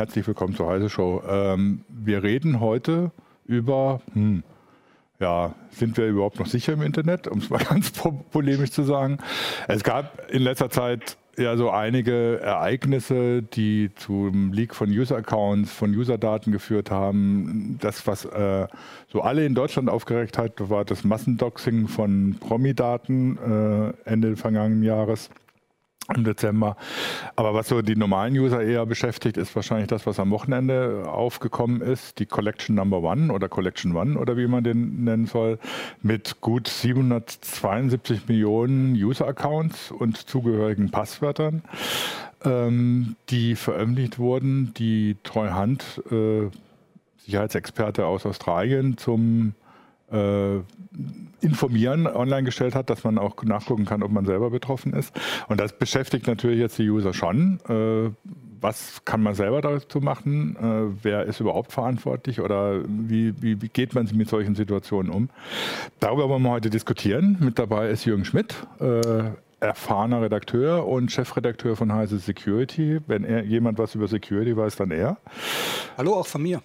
herzlich willkommen zur Heise Show. Ähm, wir reden heute über, hm, ja, sind wir überhaupt noch sicher im Internet, um es mal ganz polemisch zu sagen. Es gab in letzter Zeit ja so einige Ereignisse, die zum Leak von User-Accounts, von User-Daten geführt haben. Das, was äh, so alle in Deutschland aufgeregt hat, war das Massendoxing von Promi-Daten äh, Ende vergangenen Jahres im Dezember. Aber was so die normalen User eher beschäftigt, ist wahrscheinlich das, was am Wochenende aufgekommen ist, die Collection Number One oder Collection One oder wie man den nennen soll, mit gut 772 Millionen User-Accounts und zugehörigen Passwörtern, ähm, die veröffentlicht wurden, die Treuhand, äh, Sicherheitsexperte aus Australien, zum informieren online gestellt hat, dass man auch nachgucken kann, ob man selber betroffen ist. Und das beschäftigt natürlich jetzt die User schon. Äh, was kann man selber dazu machen? Äh, wer ist überhaupt verantwortlich oder wie, wie, wie, geht man mit solchen Situationen um? Darüber wollen wir heute diskutieren. Mit dabei ist Jürgen Schmidt. Äh, erfahrener Redakteur und Chefredakteur von Heise Security. Wenn er, jemand was über Security weiß, dann er. Hallo, auch von mir.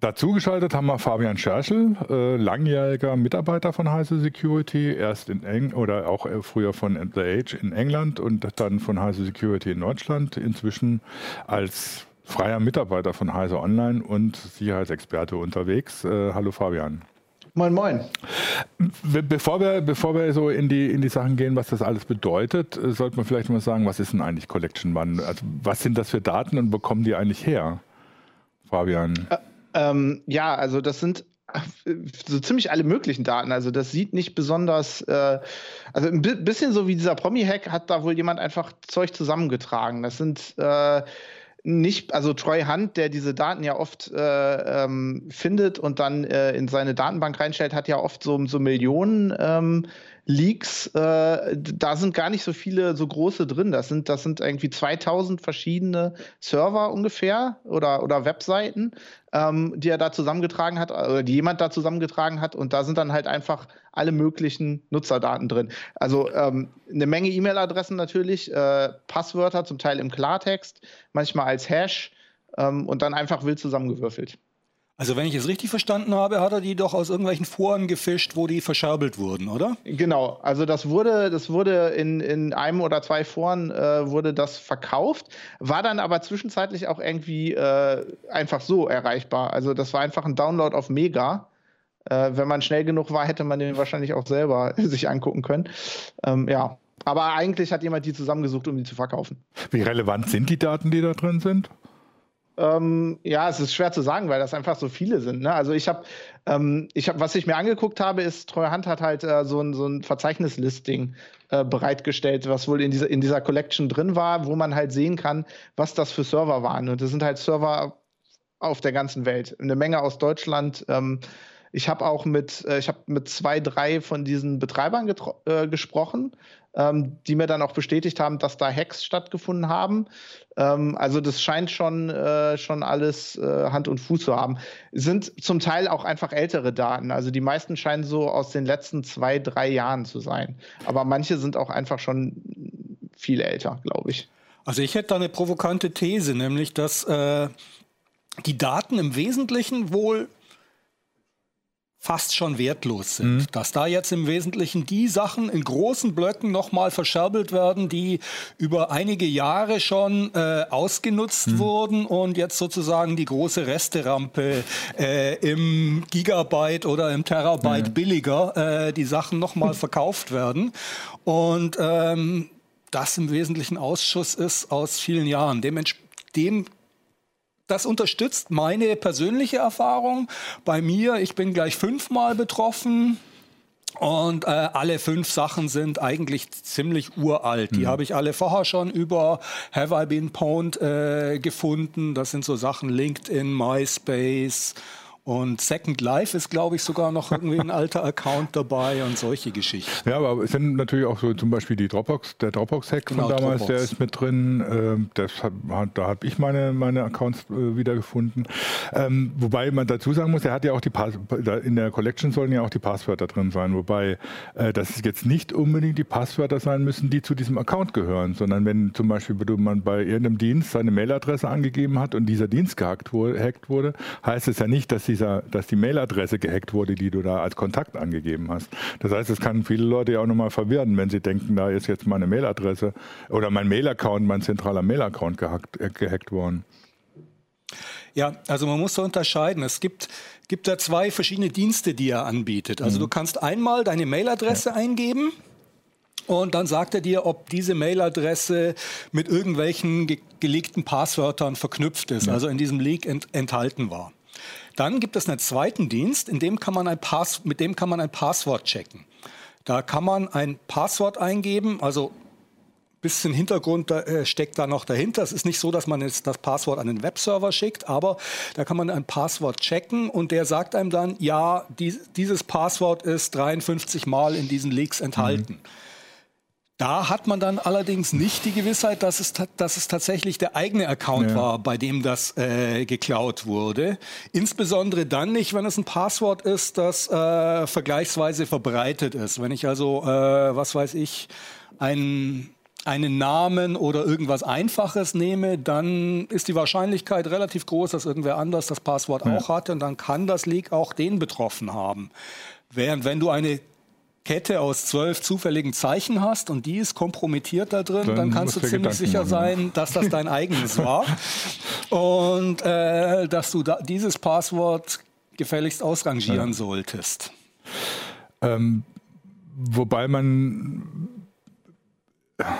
Dazu geschaltet haben wir Fabian Scherschel, äh, langjähriger Mitarbeiter von Heise Security, erst in Eng oder auch äh, früher von The Age in England und dann von Heise Security in Deutschland, inzwischen als freier Mitarbeiter von Heise Online und Sicherheitsexperte unterwegs. Äh, hallo Fabian. Moin, moin. Bevor wir, bevor wir so in die, in die Sachen gehen, was das alles bedeutet, äh, sollte man vielleicht mal sagen, was ist denn eigentlich Collection One? Also was sind das für Daten und wo kommen die eigentlich her? Fabian. Äh, ähm, ja, also das sind so ziemlich alle möglichen Daten. Also das sieht nicht besonders, äh, also ein bisschen so wie dieser Promi-Hack hat da wohl jemand einfach Zeug zusammengetragen. Das sind äh, nicht, also Troy Hunt, der diese Daten ja oft äh, ähm, findet und dann äh, in seine Datenbank reinstellt, hat ja oft so, so Millionen ähm, Leaks, äh, da sind gar nicht so viele so große drin. Das sind, das sind irgendwie 2000 verschiedene Server ungefähr oder, oder Webseiten, ähm, die er da zusammengetragen hat oder die jemand da zusammengetragen hat. Und da sind dann halt einfach alle möglichen Nutzerdaten drin. Also ähm, eine Menge E-Mail-Adressen natürlich, äh, Passwörter zum Teil im Klartext, manchmal als Hash ähm, und dann einfach wild zusammengewürfelt. Also wenn ich es richtig verstanden habe, hat er die doch aus irgendwelchen Foren gefischt, wo die verscherbelt wurden, oder? Genau, also das wurde, das wurde in, in einem oder zwei Foren äh, wurde das verkauft, war dann aber zwischenzeitlich auch irgendwie äh, einfach so erreichbar. Also das war einfach ein Download auf Mega. Äh, wenn man schnell genug war, hätte man den wahrscheinlich auch selber sich angucken können. Ähm, ja, aber eigentlich hat jemand die zusammengesucht, um die zu verkaufen. Wie relevant sind die Daten, die da drin sind? Ähm, ja, es ist schwer zu sagen, weil das einfach so viele sind. Ne? Also ich habe, ähm, ich habe, was ich mir angeguckt habe, ist, Treuhand hat halt äh, so ein, so ein Verzeichnislisting äh, bereitgestellt, was wohl in dieser, in dieser Collection drin war, wo man halt sehen kann, was das für Server waren. Und das sind halt Server auf der ganzen Welt. Eine Menge aus Deutschland. Ähm, ich habe auch mit, äh, ich habe mit zwei, drei von diesen Betreibern äh, gesprochen ähm, die mir dann auch bestätigt haben, dass da Hacks stattgefunden haben. Ähm, also das scheint schon, äh, schon alles äh, Hand und Fuß zu haben. Sind zum Teil auch einfach ältere Daten. Also die meisten scheinen so aus den letzten zwei, drei Jahren zu sein. Aber manche sind auch einfach schon viel älter, glaube ich. Also ich hätte da eine provokante These, nämlich dass äh, die Daten im Wesentlichen wohl fast schon wertlos sind. Mhm. Dass da jetzt im Wesentlichen die Sachen in großen Blöcken nochmal verscherbelt werden, die über einige Jahre schon äh, ausgenutzt mhm. wurden und jetzt sozusagen die große Resterampe äh, im Gigabyte oder im Terabyte mhm. billiger äh, die Sachen nochmal verkauft werden. Und ähm, das im Wesentlichen Ausschuss ist aus vielen Jahren. Dementsprechend dem das unterstützt meine persönliche Erfahrung. Bei mir, ich bin gleich fünfmal betroffen. Und äh, alle fünf Sachen sind eigentlich ziemlich uralt. Die mhm. habe ich alle vorher schon über Have I Been Pwned äh, gefunden. Das sind so Sachen LinkedIn, MySpace Und Second Life ist, glaube ich, sogar noch irgendwie ein alter Account dabei und solche Geschichten. Ja, aber es sind natürlich auch so zum Beispiel die Dropbox, der Dropbox-Hack genau, von damals, Dropbox. der ist mit drin. Ähm, das hat, da habe ich meine, meine Accounts äh, wiedergefunden. Ähm, wobei man dazu sagen muss, er hat ja auch die Pass in der Collection sollen ja auch die Passwörter drin sein. Wobei äh, das jetzt nicht unbedingt die Passwörter sein müssen, die zu diesem Account gehören, sondern wenn zum Beispiel man bei irgendeinem Dienst seine Mailadresse angegeben hat und dieser Dienst gehackt wurde, heißt es ja nicht, dass, dieser, dass die Mailadresse gehackt wurde, die du da als Kontakt angegeben hast. Das heißt, es kann viele Leute ja auch nochmal verwirren, wenn sie denken, da ist jetzt meine Mailadresse oder mein Mail-Account, mein zentraler Mail-Account gehackt, äh, gehackt worden. Ja, also man muss so unterscheiden. Es gibt, gibt da zwei verschiedene Dienste, die er anbietet. Also mhm. du kannst einmal deine Mailadresse ja. eingeben und dann sagt er dir, ob diese Mailadresse mit irgendwelchen ge gelegten Passwörtern verknüpft ist, ja. also in diesem Leak ent enthalten war. Dann gibt es einen zweiten Dienst, in dem kann man ein Pass mit dem kann man ein Passwort checken. Da kann man ein Passwort eingeben, also bisschen Hintergrund äh, steckt da noch dahinter. Es ist nicht so, dass man jetzt das Passwort an den Webserver schickt, aber da kann man ein Passwort checken und der sagt einem dann, ja, die, dieses Passwort ist 53 Mal in diesen Leaks enthalten. Mhm. Da hat man dann allerdings nicht die Gewissheit, dass es, dass es tatsächlich der eigene Account ja. war, bei dem das äh, geklaut wurde. Insbesondere dann nicht, wenn es ein Passwort ist, das äh, vergleichsweise verbreitet ist. Wenn ich also, äh, was weiß ich, ein einen Namen oder irgendwas Einfaches nehme, dann ist die Wahrscheinlichkeit relativ groß, dass irgendwer anders das Passwort ja. auch hatte und dann kann das Leak auch den betroffen haben. Während wenn du eine Kette aus zwölf zufälligen Zeichen hast und die ist kompromittiert da drin, dann, dann kannst du ziemlich Gedanken sicher machen, sein, dass das dein eigenes war und äh, dass du da dieses Passwort gefälligst ausrangieren ja. solltest. Ähm, wobei man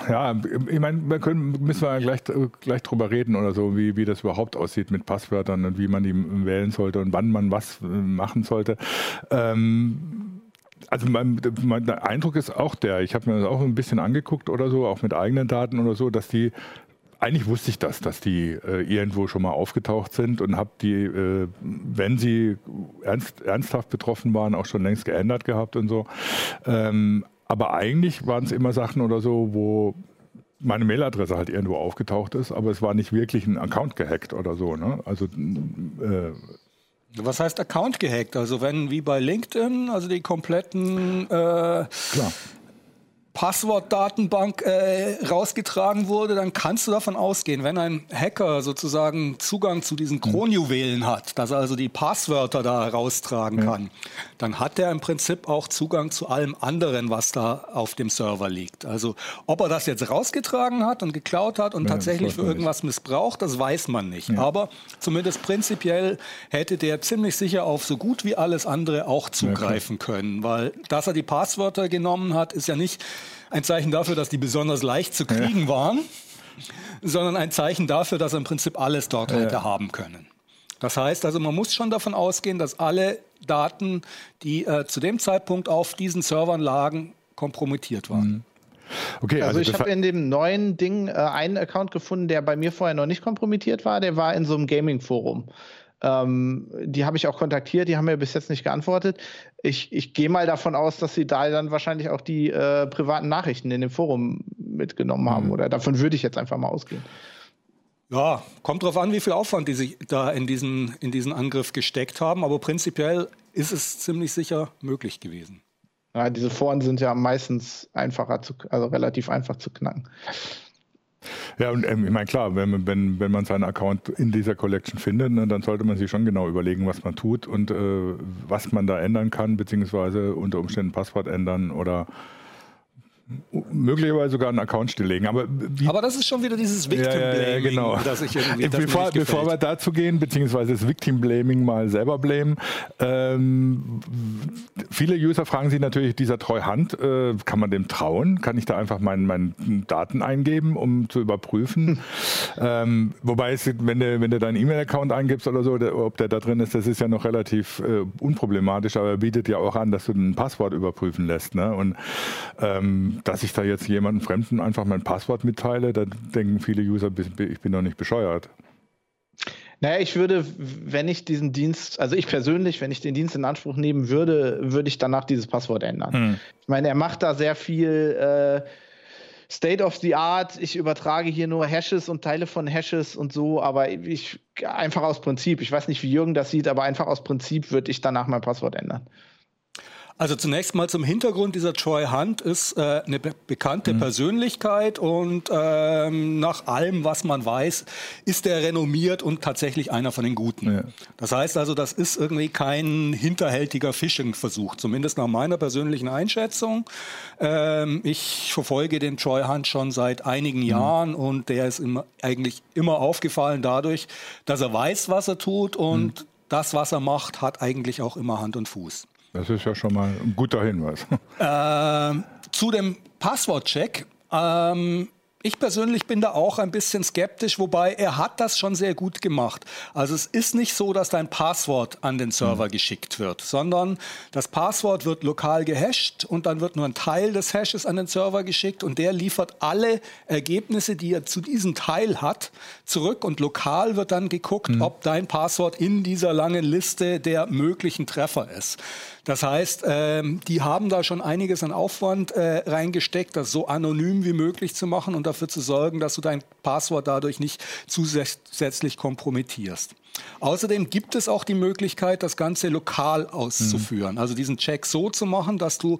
ja, ich meine, wir können, müssen wir gleich, gleich drüber reden oder so, wie, wie das überhaupt aussieht mit Passwörtern und wie man die wählen sollte und wann man was machen sollte. Ähm, also mein, mein Eindruck ist auch der, ich habe mir das auch ein bisschen angeguckt oder so, auch mit eigenen Daten oder so, dass die eigentlich wusste ich das, dass die äh, irgendwo schon mal aufgetaucht sind und habe die, äh, wenn sie ernst, ernsthaft betroffen waren, auch schon längst geändert gehabt und so. Ähm, aber eigentlich waren es immer Sachen oder so, wo meine Mailadresse halt irgendwo aufgetaucht ist, aber es war nicht wirklich ein Account gehackt oder so. Ne? Also äh, was heißt Account gehackt? Also wenn wie bei LinkedIn, also die kompletten äh, Klar. Passwortdatenbank äh, rausgetragen wurde, dann kannst du davon ausgehen, wenn ein Hacker sozusagen Zugang zu diesen Kronjuwelen hat, dass er also die Passwörter da heraustragen ja. kann, dann hat er im Prinzip auch Zugang zu allem anderen, was da auf dem Server liegt. Also ob er das jetzt rausgetragen hat und geklaut hat und ja, tatsächlich für irgendwas missbraucht, das weiß man nicht. Ja. Aber zumindest prinzipiell hätte der ziemlich sicher auf so gut wie alles andere auch zugreifen können, weil dass er die Passwörter genommen hat, ist ja nicht ein Zeichen dafür, dass die besonders leicht zu kriegen ja. waren, sondern ein Zeichen dafür, dass er im Prinzip alles dort ja. hätte haben können. Das heißt also, man muss schon davon ausgehen, dass alle Daten, die äh, zu dem Zeitpunkt auf diesen Servern lagen, kompromittiert waren. Mhm. Okay, also, also ich habe in dem neuen Ding äh, einen Account gefunden, der bei mir vorher noch nicht kompromittiert war. Der war in so einem Gaming-Forum. Ähm, die habe ich auch kontaktiert, die haben mir bis jetzt nicht geantwortet. Ich, ich gehe mal davon aus, dass sie da dann wahrscheinlich auch die äh, privaten Nachrichten in dem Forum mitgenommen haben. Mhm. Oder davon würde ich jetzt einfach mal ausgehen. Ja, kommt drauf an, wie viel Aufwand die sich da in diesen, in diesen Angriff gesteckt haben. Aber prinzipiell ist es ziemlich sicher möglich gewesen. Ja, diese Foren sind ja meistens einfacher zu, also relativ einfach zu knacken. Ja, und ähm, ich meine, klar, wenn, wenn, wenn man seinen Account in dieser Collection findet, ne, dann sollte man sich schon genau überlegen, was man tut und äh, was man da ändern kann, beziehungsweise unter Umständen Passwort ändern oder möglicherweise sogar einen Account stilllegen. Aber, aber das ist schon wieder dieses Victim Blaming, ja, genau. das ich irgendwie das bevor, bevor wir dazu gehen, beziehungsweise das Victim Blaming mal selber blamen, ähm, viele User fragen sich natürlich, dieser Treuhand, äh, kann man dem trauen? Kann ich da einfach meine mein Daten eingeben, um zu überprüfen? ähm, wobei, es, wenn du, wenn du deinen E-Mail-Account eingibst oder so, der, ob der da drin ist, das ist ja noch relativ äh, unproblematisch, aber er bietet ja auch an, dass du ein Passwort überprüfen lässt. Ne? Und ähm, dass ich da jetzt jemanden Fremden einfach mein Passwort mitteile, da denken viele User, ich bin doch nicht bescheuert. Naja, ich würde, wenn ich diesen Dienst, also ich persönlich, wenn ich den Dienst in Anspruch nehmen würde, würde ich danach dieses Passwort ändern. Hm. Ich meine, er macht da sehr viel äh, State of the Art. Ich übertrage hier nur Hashes und Teile von Hashes und so, aber ich einfach aus Prinzip. Ich weiß nicht, wie Jürgen das sieht, aber einfach aus Prinzip würde ich danach mein Passwort ändern. Also zunächst mal zum Hintergrund dieser Troy Hunt ist äh, eine be bekannte mhm. Persönlichkeit und ähm, nach allem, was man weiß, ist er renommiert und tatsächlich einer von den Guten. Ja. Das heißt also, das ist irgendwie kein hinterhältiger Phishing-Versuch, zumindest nach meiner persönlichen Einschätzung. Ähm, ich verfolge den Troy Hunt schon seit einigen mhm. Jahren und der ist immer, eigentlich immer aufgefallen dadurch, dass er weiß, was er tut und mhm. das, was er macht, hat eigentlich auch immer Hand und Fuß. Das ist ja schon mal ein guter Hinweis. Ähm, zu dem Passwortcheck. Ähm, ich persönlich bin da auch ein bisschen skeptisch, wobei er hat das schon sehr gut gemacht. Also es ist nicht so, dass dein Passwort an den Server mhm. geschickt wird, sondern das Passwort wird lokal gehasht und dann wird nur ein Teil des Hashes an den Server geschickt und der liefert alle Ergebnisse, die er zu diesem Teil hat, zurück und lokal wird dann geguckt, mhm. ob dein Passwort in dieser langen Liste der möglichen Treffer ist. Das heißt, ähm, die haben da schon einiges an Aufwand äh, reingesteckt, das so anonym wie möglich zu machen und dafür zu sorgen, dass du dein Passwort dadurch nicht zusätzlich kompromittierst. Außerdem gibt es auch die Möglichkeit, das Ganze lokal auszuführen. Mhm. Also diesen Check so zu machen, dass du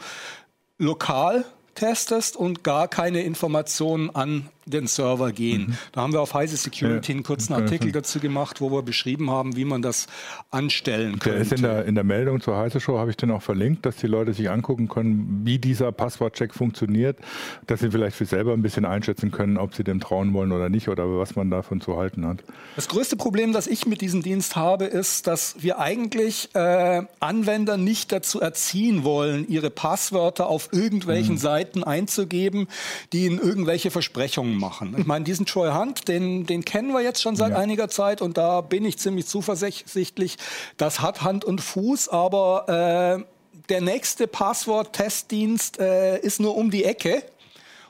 lokal testest und gar keine Informationen an den Server gehen. Mhm. Da haben wir auf Heise Security einen kurzen Artikel dazu gemacht, wo wir beschrieben haben, wie man das anstellen könnte. Der ist in der, in der Meldung zur Heise Show, habe ich den auch verlinkt, dass die Leute sich angucken können, wie dieser Passwortcheck funktioniert, dass sie vielleicht für selber ein bisschen einschätzen können, ob sie dem trauen wollen oder nicht oder was man davon zu halten hat. Das größte Problem, das ich mit diesem Dienst habe, ist, dass wir eigentlich äh, Anwender nicht dazu erziehen wollen, ihre Passwörter auf irgendwelchen mhm. Seiten einzugeben, die ihnen irgendwelche Versprechungen machen. Ich meine, diesen Troy Hunt, den, den kennen wir jetzt schon seit ja. einiger Zeit und da bin ich ziemlich zuversichtlich. Das hat Hand und Fuß, aber äh, der nächste Passwort-Testdienst äh, ist nur um die Ecke.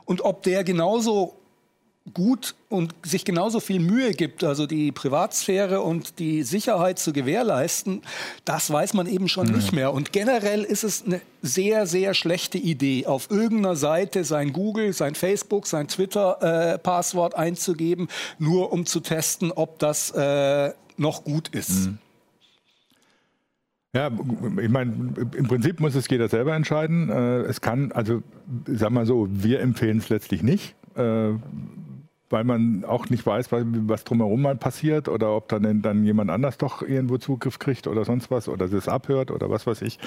Und ob der genauso gut und sich genauso viel Mühe gibt, also die Privatsphäre und die Sicherheit zu gewährleisten, das weiß man eben schon mhm. nicht mehr. Und generell ist es eine sehr, sehr schlechte Idee, auf irgendeiner Seite sein Google, sein Facebook, sein Twitter-Passwort äh, einzugeben, nur um zu testen, ob das äh, noch gut ist. Mhm. Ja, ich meine, im Prinzip muss es jeder selber entscheiden. Äh, es kann, also sag mal so, wir empfehlen es letztlich nicht äh, weil man auch nicht weiß, was drumherum mal passiert oder ob dann, dann jemand anders doch irgendwo Zugriff kriegt oder sonst was oder das abhört oder was weiß ich.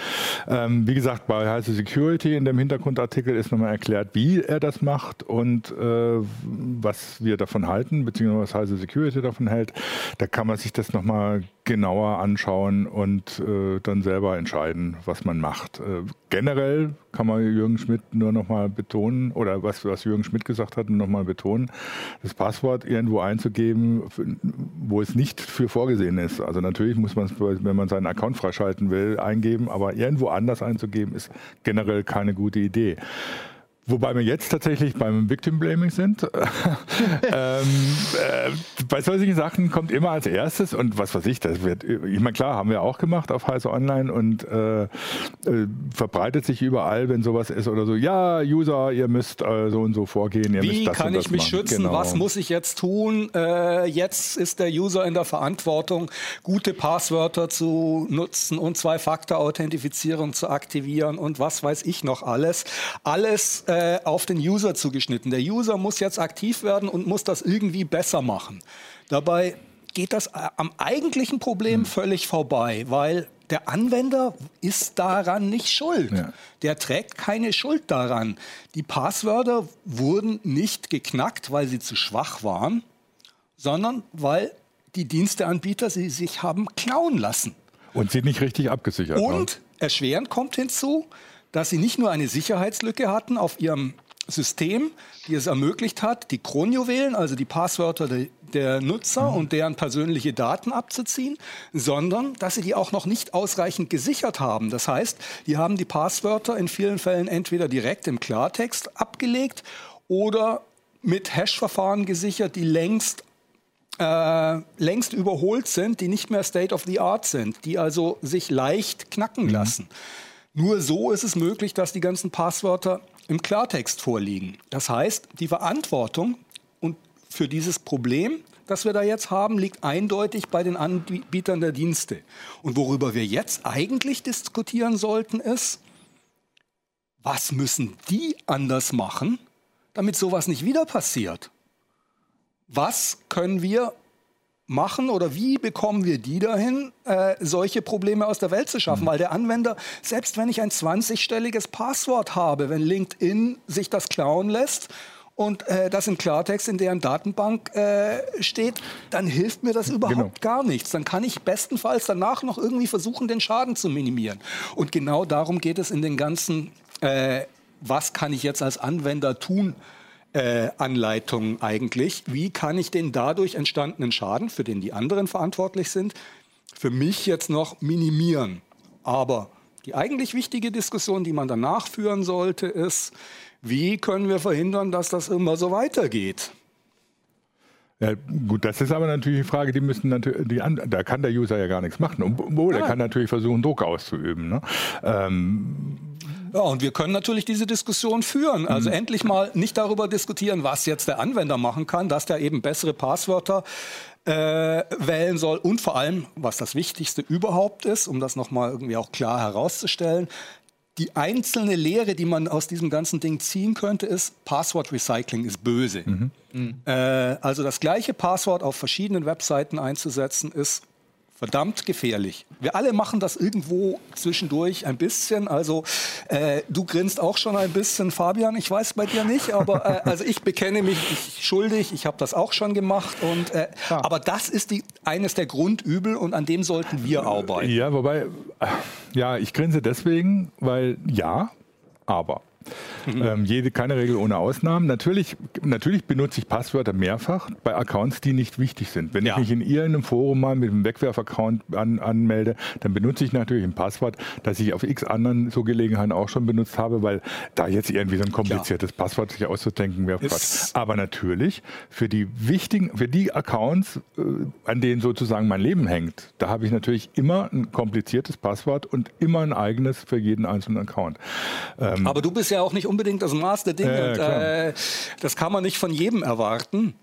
Ähm, wie gesagt, bei Heise Security in dem Hintergrundartikel ist nochmal erklärt, wie er das macht und äh, was wir davon halten, beziehungsweise was Heise Security davon hält. Da kann man sich das nochmal genauer anschauen und äh, dann selber entscheiden, was man macht. Äh, generell kann man Jürgen Schmidt nur nochmal betonen, oder was, was Jürgen Schmidt gesagt hat, nochmal betonen, das Passwort irgendwo einzugeben, wo es nicht für vorgesehen ist. Also natürlich muss man es, wenn man seinen Account freischalten will, eingeben, aber irgendwo anders einzugeben, ist generell keine gute Idee. Wobei wir jetzt tatsächlich beim Victim Blaming sind. ähm, äh, bei solchen Sachen kommt immer als erstes und was weiß ich, das wird, ich meine, klar, haben wir auch gemacht auf Heise Online und äh, äh, verbreitet sich überall, wenn sowas ist oder so. Ja, User, ihr müsst äh, so und so vorgehen. Ihr Wie müsst das kann ich mich machen. schützen? Genau. Was muss ich jetzt tun? Äh, jetzt ist der User in der Verantwortung, gute Passwörter zu nutzen und Zwei-Faktor-Authentifizierung zu aktivieren und was weiß ich noch alles. Alles äh, auf den User zugeschnitten. Der User muss jetzt aktiv werden und muss das irgendwie besser machen. Dabei geht das äh, am eigentlichen Problem hm. völlig vorbei, weil der Anwender ist daran nicht schuld. Ja. Der trägt keine Schuld daran. Die Passwörter wurden nicht geknackt, weil sie zu schwach waren, sondern weil die Diensteanbieter sie sich haben klauen lassen. Und sie nicht richtig abgesichert Und haben. erschwerend kommt hinzu, dass sie nicht nur eine Sicherheitslücke hatten auf ihrem System, die es ermöglicht hat, die Kronjuwelen, also die Passwörter de, der Nutzer mhm. und deren persönliche Daten abzuziehen, sondern dass sie die auch noch nicht ausreichend gesichert haben. Das heißt, die haben die Passwörter in vielen Fällen entweder direkt im Klartext abgelegt oder mit Hash-Verfahren gesichert, die längst äh, längst überholt sind, die nicht mehr State of the Art sind, die also sich leicht knacken mhm. lassen. Nur so ist es möglich, dass die ganzen Passwörter im Klartext vorliegen. Das heißt, die Verantwortung und für dieses Problem, das wir da jetzt haben, liegt eindeutig bei den Anbietern der Dienste. Und worüber wir jetzt eigentlich diskutieren sollten, ist, was müssen die anders machen, damit sowas nicht wieder passiert? Was können wir machen oder wie bekommen wir die dahin, äh, solche Probleme aus der Welt zu schaffen? Mhm. Weil der Anwender, selbst wenn ich ein 20-stelliges Passwort habe, wenn LinkedIn sich das klauen lässt und äh, das im Klartext in deren Datenbank äh, steht, dann hilft mir das überhaupt genau. gar nichts. Dann kann ich bestenfalls danach noch irgendwie versuchen, den Schaden zu minimieren. Und genau darum geht es in den ganzen, äh, was kann ich jetzt als Anwender tun? Äh, Anleitungen eigentlich. Wie kann ich den dadurch entstandenen Schaden, für den die anderen verantwortlich sind, für mich jetzt noch minimieren? Aber die eigentlich wichtige Diskussion, die man danach führen sollte, ist, wie können wir verhindern, dass das immer so weitergeht? Ja, gut, das ist aber natürlich die Frage, die müssen natürlich, die, da kann der User ja gar nichts machen. Obwohl, er kann natürlich versuchen, Druck auszuüben. Ne? Ähm, ja, und wir können natürlich diese Diskussion führen. Also mhm. endlich mal nicht darüber diskutieren, was jetzt der Anwender machen kann, dass der eben bessere Passwörter äh, wählen soll und vor allem, was das Wichtigste überhaupt ist, um das nochmal irgendwie auch klar herauszustellen, die einzelne Lehre, die man aus diesem ganzen Ding ziehen könnte, ist, Passwort Recycling ist böse. Mhm. Mhm. Äh, also das gleiche Passwort auf verschiedenen Webseiten einzusetzen, ist verdammt gefährlich. Wir alle machen das irgendwo zwischendurch ein bisschen. Also äh, du grinst auch schon ein bisschen, Fabian. Ich weiß bei dir nicht, aber äh, also ich bekenne mich ich, schuldig. Ich habe das auch schon gemacht. Und äh, aber das ist die, eines der Grundübel und an dem sollten wir arbeiten. Ja, wobei ja, ich grinse deswegen, weil ja, aber Mhm. Ähm, jede, keine Regel ohne Ausnahmen. Natürlich, natürlich benutze ich Passwörter mehrfach bei Accounts, die nicht wichtig sind. Wenn ja. ich mich in irgendeinem Forum mal mit einem Wegwerf-Account an, anmelde, dann benutze ich natürlich ein Passwort, das ich auf x anderen so Gelegenheiten auch schon benutzt habe, weil da jetzt irgendwie so ein kompliziertes Klar. Passwort sich auszudenken wäre Quatsch. Aber natürlich für die wichtigen, für die Accounts, äh, an denen sozusagen mein Leben hängt, da habe ich natürlich immer ein kompliziertes Passwort und immer ein eigenes für jeden einzelnen Account. Ähm, Aber du bist ja auch nicht unbedingt das Maß der Dinge. Äh, und, äh, das kann man nicht von jedem erwarten.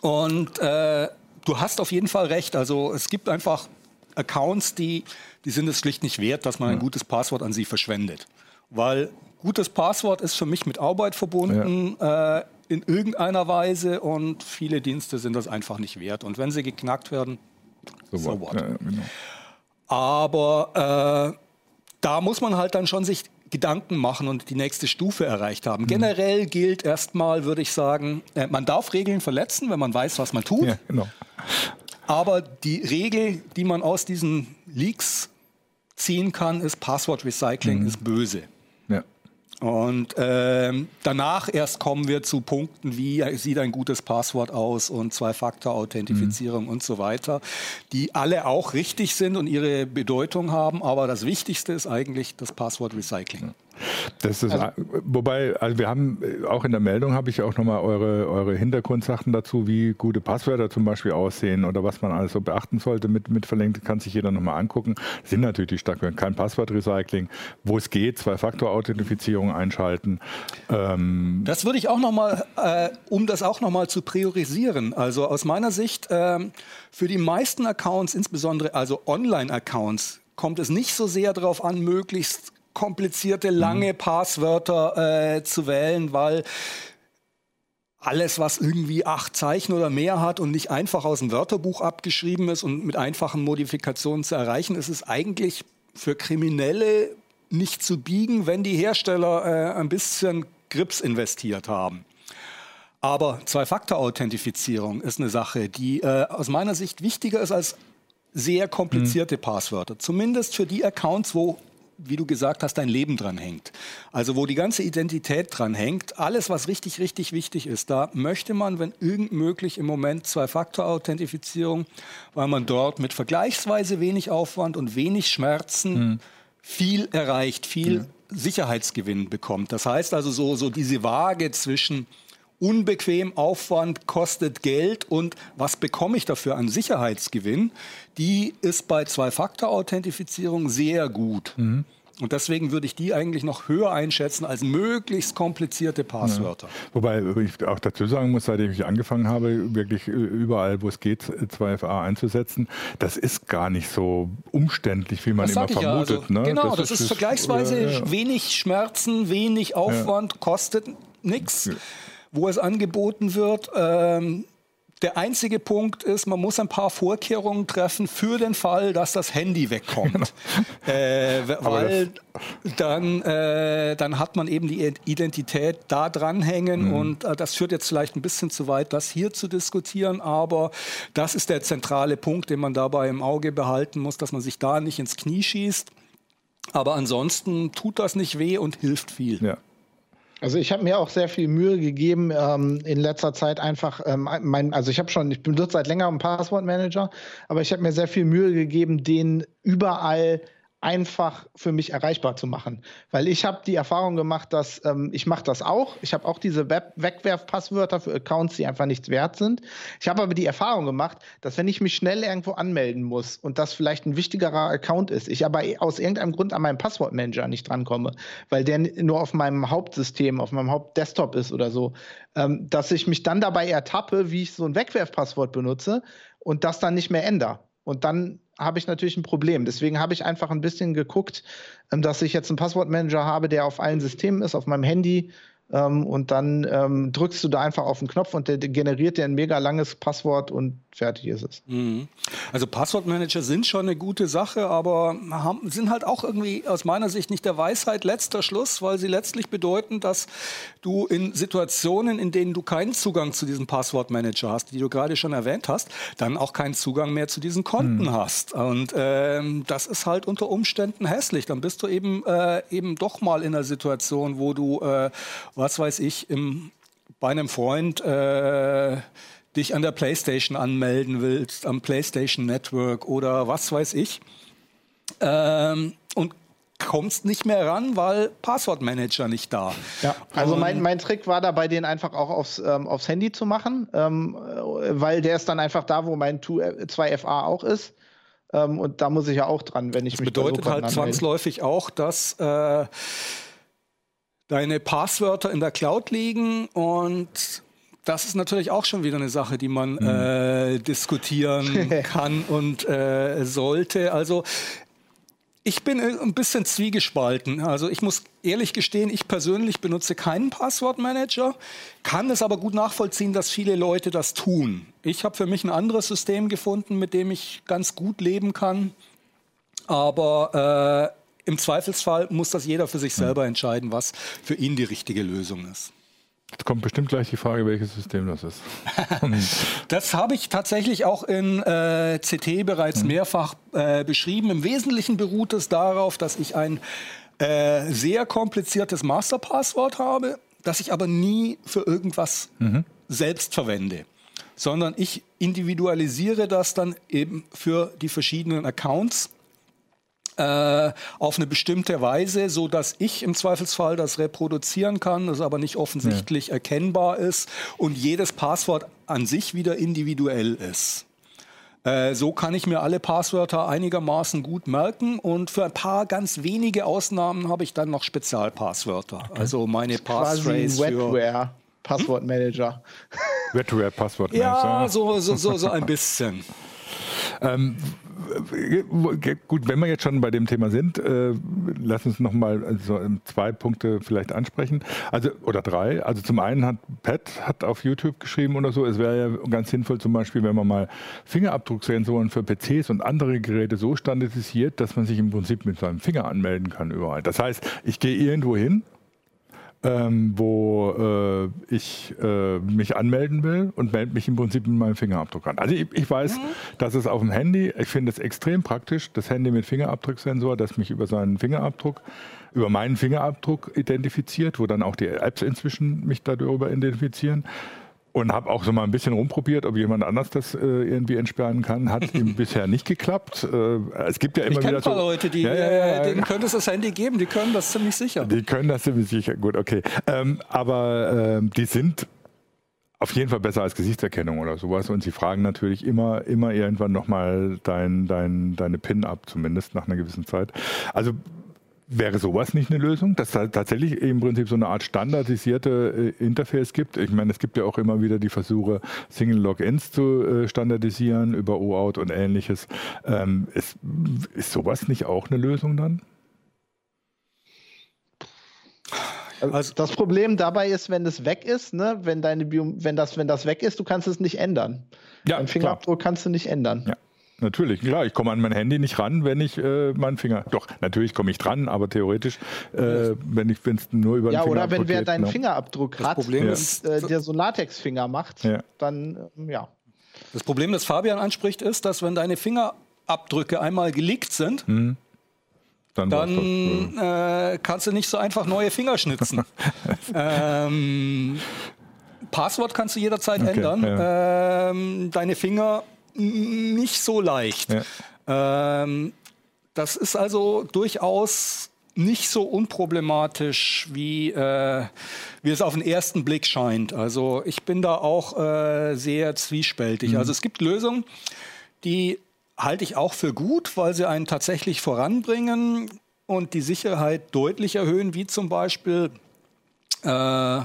Und äh, du hast auf jeden Fall recht. Also es gibt einfach Accounts, die, die sind es schlicht nicht wert, dass man ein gutes Passwort an sie verschwendet. Weil gutes Passwort ist für mich mit Arbeit verbunden. Ja. Äh, in irgendeiner Weise und viele Dienste sind das einfach nicht wert. Und wenn sie geknackt werden, so, so what. Ja, genau. Aber äh, da muss man halt dann schon sich Gedanken machen und die nächste Stufe erreicht haben. Mhm. Generell gilt erstmal, würde ich sagen, äh, man darf Regeln verletzen, wenn man weiß, was man tut. Ja, genau. Aber die Regel, die man aus diesen Leaks ziehen kann, ist Passwort Recycling mhm. ist böse. Und ähm, danach erst kommen wir zu Punkten wie sieht ein gutes Passwort aus und Zwei-Faktor-Authentifizierung mhm. und so weiter, die alle auch richtig sind und ihre Bedeutung haben. Aber das Wichtigste ist eigentlich das Passwort-Recycling. Das ist, also, wobei, also wir haben äh, auch in der Meldung habe ich auch nochmal eure, eure Hintergrundsachen dazu, wie gute Passwörter zum Beispiel aussehen oder was man alles so beachten sollte mit, mit verlinkt, kann sich jeder nochmal angucken. Das sind natürlich die Starkwörter, kein Passwortrecycling, wo es geht, Zwei-Faktor-Authentifizierung einschalten. Ähm das würde ich auch nochmal, äh, um das auch nochmal zu priorisieren. Also aus meiner Sicht, äh, für die meisten Accounts, insbesondere also Online-Accounts, kommt es nicht so sehr darauf an, möglichst komplizierte, lange mhm. Passwörter äh, zu wählen, weil alles, was irgendwie acht Zeichen oder mehr hat und nicht einfach aus dem Wörterbuch abgeschrieben ist und mit einfachen Modifikationen zu erreichen, ist es eigentlich für Kriminelle nicht zu biegen, wenn die Hersteller äh, ein bisschen Grips investiert haben. Aber Zwei-Faktor-Authentifizierung ist eine Sache, die äh, aus meiner Sicht wichtiger ist als sehr komplizierte mhm. Passwörter. Zumindest für die Accounts, wo wie du gesagt hast, dein Leben dran hängt. Also wo die ganze Identität dran hängt, alles, was richtig, richtig wichtig ist, da möchte man, wenn irgend möglich, im Moment Zwei-Faktor-Authentifizierung, weil man dort mit vergleichsweise wenig Aufwand und wenig Schmerzen mhm. viel erreicht, viel mhm. Sicherheitsgewinn bekommt. Das heißt also so, so diese Waage zwischen unbequem, Aufwand kostet Geld und was bekomme ich dafür an Sicherheitsgewinn, die ist bei Zwei-Faktor-Authentifizierung sehr gut. Mhm. Und deswegen würde ich die eigentlich noch höher einschätzen als möglichst komplizierte Passwörter. Ja. Wobei ich auch dazu sagen muss, seitdem ich angefangen habe, wirklich überall, wo es geht, 2FA einzusetzen, das ist gar nicht so umständlich, wie man das immer vermutet. Ja, also, ne? Genau, das, das ist, ist, vergleichsweise ja, wenig Schmerzen, wenig Aufwand, kostet nichts, wo es angeboten wird. Ähm, der einzige Punkt ist, man muss ein paar Vorkehrungen treffen für den Fall, dass das Handy wegkommt. Genau. äh, weil dann, äh, dann hat man eben die Identität da dranhängen mhm. und äh, das führt jetzt vielleicht ein bisschen zu weit, das hier zu diskutieren, aber das ist der zentrale Punkt, den man dabei im Auge behalten muss, dass man sich da nicht ins Knie schießt. Aber ansonsten tut das nicht weh und hilft viel. Ja. Also ich habe mir auch sehr viel Mühe gegeben ähm, in letzter Zeit einfach ähm, mein, also ich habe schon, ich benutze seit längerem Passwortmanager, aber ich habe mir sehr viel Mühe gegeben, den überall einfach für mich erreichbar zu machen. Weil ich habe die Erfahrung gemacht, dass ähm, ich mache das auch. Ich habe auch diese Web Wegwerfpasswörter für Accounts, die einfach nichts wert sind. Ich habe aber die Erfahrung gemacht, dass wenn ich mich schnell irgendwo anmelden muss und das vielleicht ein wichtigerer Account ist, ich aber aus irgendeinem Grund an meinem Passwortmanager nicht drankomme, weil der nur auf meinem Hauptsystem, auf meinem Hauptdesktop ist oder so, ähm, dass ich mich dann dabei ertappe, wie ich so ein Wegwerfpasswort benutze und das dann nicht mehr ändere. Und dann habe ich natürlich ein Problem. Deswegen habe ich einfach ein bisschen geguckt, ähm, dass ich jetzt einen Passwortmanager habe, der auf allen Systemen ist, auf meinem Handy, ähm, und dann ähm, drückst du da einfach auf den Knopf und der generiert dir ein mega langes Passwort und fertig ist es. Mhm. Also Passwortmanager sind schon eine gute Sache, aber haben, sind halt auch irgendwie aus meiner Sicht nicht der Weisheit letzter Schluss, weil sie letztlich bedeuten, dass du in Situationen, in denen du keinen Zugang zu diesem Passwortmanager hast, die du gerade schon erwähnt hast, dann auch keinen Zugang mehr zu diesen Konten mhm. hast. Und ähm, das ist halt unter Umständen hässlich. Dann bist du eben, äh, eben doch mal in einer Situation, wo du äh, was weiß ich, im, bei einem Freund äh, dich an der PlayStation anmelden willst, am PlayStation Network oder was weiß ich. Ähm, und kommst nicht mehr ran, weil Passwortmanager nicht da. Ja, also mein, mein Trick war dabei, den einfach auch aufs, ähm, aufs Handy zu machen, ähm, weil der ist dann einfach da, wo mein 2FA auch ist. Ähm, und da muss ich ja auch dran, wenn ich das mich bedeutet halt zwangsläufig auch, dass äh, deine Passwörter in der Cloud liegen und das ist natürlich auch schon wieder eine Sache, die man mhm. äh, diskutieren kann und äh, sollte. Also ich bin ein bisschen zwiegespalten. Also ich muss ehrlich gestehen, ich persönlich benutze keinen Passwortmanager, kann es aber gut nachvollziehen, dass viele Leute das tun. Ich habe für mich ein anderes System gefunden, mit dem ich ganz gut leben kann. Aber äh, im Zweifelsfall muss das jeder für sich selber entscheiden, was für ihn die richtige Lösung ist. Jetzt kommt bestimmt gleich die Frage, welches System das ist. das habe ich tatsächlich auch in äh, CT bereits hm. mehrfach äh, beschrieben. Im Wesentlichen beruht es darauf, dass ich ein äh, sehr kompliziertes Masterpasswort habe, das ich aber nie für irgendwas mhm. selbst verwende, sondern ich individualisiere das dann eben für die verschiedenen Accounts äh, auf eine bestimmte Weise, so dass ich im Zweifelsfall das reproduzieren kann, das aber nicht offensichtlich ja. erkennbar ist und jedes Passwort an sich wieder individuell ist. Äh, so kann ich mir alle Passwörter einigermaßen gut merken und für ein paar ganz wenige Ausnahmen habe ich dann noch Spezialpasswörter. Okay. Also meine Passphrase für Passwortmanager. Wetware Passwortmanager. Ja, so, so, so, so ein bisschen. ähm, gut, wenn wir jetzt schon bei dem Thema sind, äh, lass uns nochmal also zwei Punkte vielleicht ansprechen. Also, oder drei. Also zum einen hat Pat hat auf YouTube geschrieben oder so, es wäre ja ganz sinnvoll zum Beispiel, wenn man mal Fingerabdrucksensoren für PCs und andere Geräte so standardisiert, dass man sich im Prinzip mit seinem Finger anmelden kann überall. Das heißt, ich gehe irgendwo hin, ähm, wo äh, ich äh, mich anmelden will und melde mich im Prinzip mit meinem Fingerabdruck an. Also ich, ich weiß, mhm. dass es auf dem Handy, ich finde es extrem praktisch, das Handy mit Fingerabdrucksensor, das mich über seinen Fingerabdruck, über meinen Fingerabdruck identifiziert, wo dann auch die Apps inzwischen mich darüber identifizieren. Und habe auch so mal ein bisschen rumprobiert, ob jemand anders das äh, irgendwie entsperren kann. Hat ihm bisher nicht geklappt. Äh, es gibt ja immer ich wieder so Leute, die, ja, ja, ja, denen könnte es das Handy geben. Die können das ziemlich sicher. Die können das ziemlich sicher. Gut, okay. Ähm, aber ähm, die sind auf jeden Fall besser als Gesichtserkennung oder sowas. Und sie fragen natürlich immer, immer irgendwann nochmal dein, dein, deine PIN ab, zumindest nach einer gewissen Zeit. Also Wäre sowas nicht eine Lösung, dass es tatsächlich im Prinzip so eine Art standardisierte äh, Interface gibt? Ich meine, es gibt ja auch immer wieder die Versuche, Single Logins zu äh, standardisieren über OAuth und ähnliches. Ähm, ist, ist sowas nicht auch eine Lösung dann? Also das Problem dabei ist, wenn es weg ist, ne, wenn deine Bio wenn das, wenn das weg ist, du kannst es nicht ändern. Ja, Dein Fingerabdruck klar. kannst du nicht ändern. Ja. Natürlich, klar, ich komme an mein Handy nicht ran, wenn ich äh, meinen Finger. Doch, natürlich komme ich dran, aber theoretisch, äh, wenn ich es nur über den Ja, oder wenn wer deinen genau. Fingerabdruck das hat, Problem ist, äh, der so Latexfinger macht, ja. dann ähm, ja. Das Problem, das Fabian anspricht, ist, dass wenn deine Fingerabdrücke einmal geleakt sind, mhm. Dann, dann äh, kannst du nicht so einfach neue Finger schnitzen. ähm, Passwort kannst du jederzeit okay, ändern. Ja. Ähm, deine Finger nicht so leicht. Ja. Ähm, das ist also durchaus nicht so unproblematisch, wie, äh, wie es auf den ersten Blick scheint. Also ich bin da auch äh, sehr zwiespältig. Mhm. Also es gibt Lösungen, die halte ich auch für gut, weil sie einen tatsächlich voranbringen und die Sicherheit deutlich erhöhen, wie zum Beispiel äh,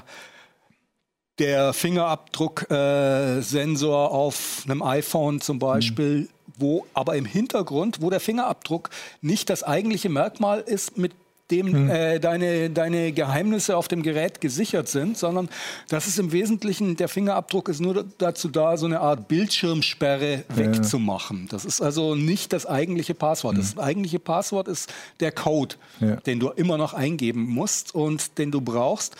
der Fingerabdrucksensor äh, auf einem iPhone zum Beispiel, mhm. wo aber im Hintergrund, wo der Fingerabdruck nicht das eigentliche Merkmal ist, mit dem mhm. äh, deine, deine Geheimnisse auf dem Gerät gesichert sind, sondern das ist im Wesentlichen, der Fingerabdruck ist nur dazu da, so eine Art Bildschirmsperre wegzumachen. Das ist also nicht das eigentliche Passwort. Mhm. Das eigentliche Passwort ist der Code, ja. den du immer noch eingeben musst und den du brauchst.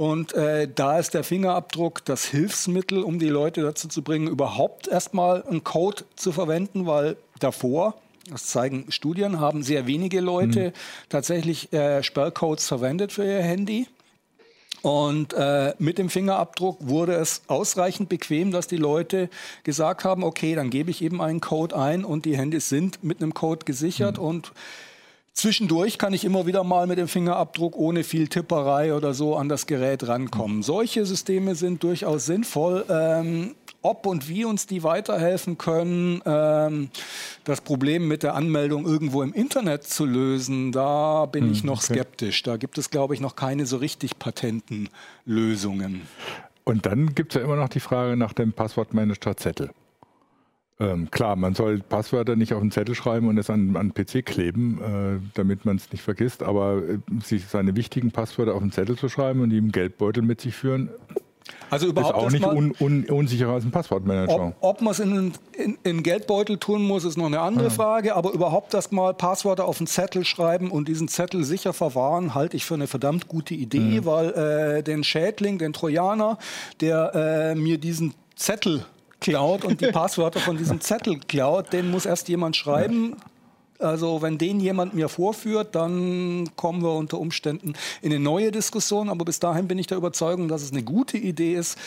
Und äh, da ist der Fingerabdruck das Hilfsmittel, um die Leute dazu zu bringen, überhaupt erstmal einen Code zu verwenden, weil davor, das zeigen Studien, haben sehr wenige Leute mhm. tatsächlich äh, Sperrcodes verwendet für ihr Handy. Und äh, mit dem Fingerabdruck wurde es ausreichend bequem, dass die Leute gesagt haben, okay, dann gebe ich eben einen Code ein und die Handys sind mit einem Code gesichert mhm. und Zwischendurch kann ich immer wieder mal mit dem Fingerabdruck ohne viel Tipperei oder so an das Gerät rankommen. Mhm. Solche Systeme sind durchaus sinnvoll. Ähm, ob und wie uns die weiterhelfen können, ähm, das Problem mit der Anmeldung irgendwo im Internet zu lösen, da bin mhm, ich noch okay. skeptisch. Da gibt es, glaube ich, noch keine so richtig patenten Lösungen. Und dann gibt es ja immer noch die Frage nach dem Passwortmanager Zettel. Ähm, klar, man soll Passwörter nicht auf einen Zettel schreiben und es an, an PC kleben, äh, damit man es nicht vergisst, aber äh, sich seine wichtigen Passwörter auf einen Zettel zu schreiben und die im Geldbeutel mit sich führen, also überhaupt ist auch nicht un, un, unsicherer als ein Passwortmanager. Ob, ob man es in, in, in, Geldbeutel tun muss, ist noch eine andere ja. Frage. Aber überhaupt das mal Passwörter auf einen Zettel schreiben und diesen Zettel sicher verwahren, halte ich für eine verdammt gute Idee, mhm. weil äh, den Schädling, den Trojaner, der äh, mir diesen Zettel klaut und die Passwörter von diesem Zettel klaut, den muss erst jemand schreiben. Also wenn den jemand mir vorführt, dann kommen wir unter Umständen in eine neue Diskussion. Aber bis dahin bin ich der Überzeugung, dass es eine gute Idee ist,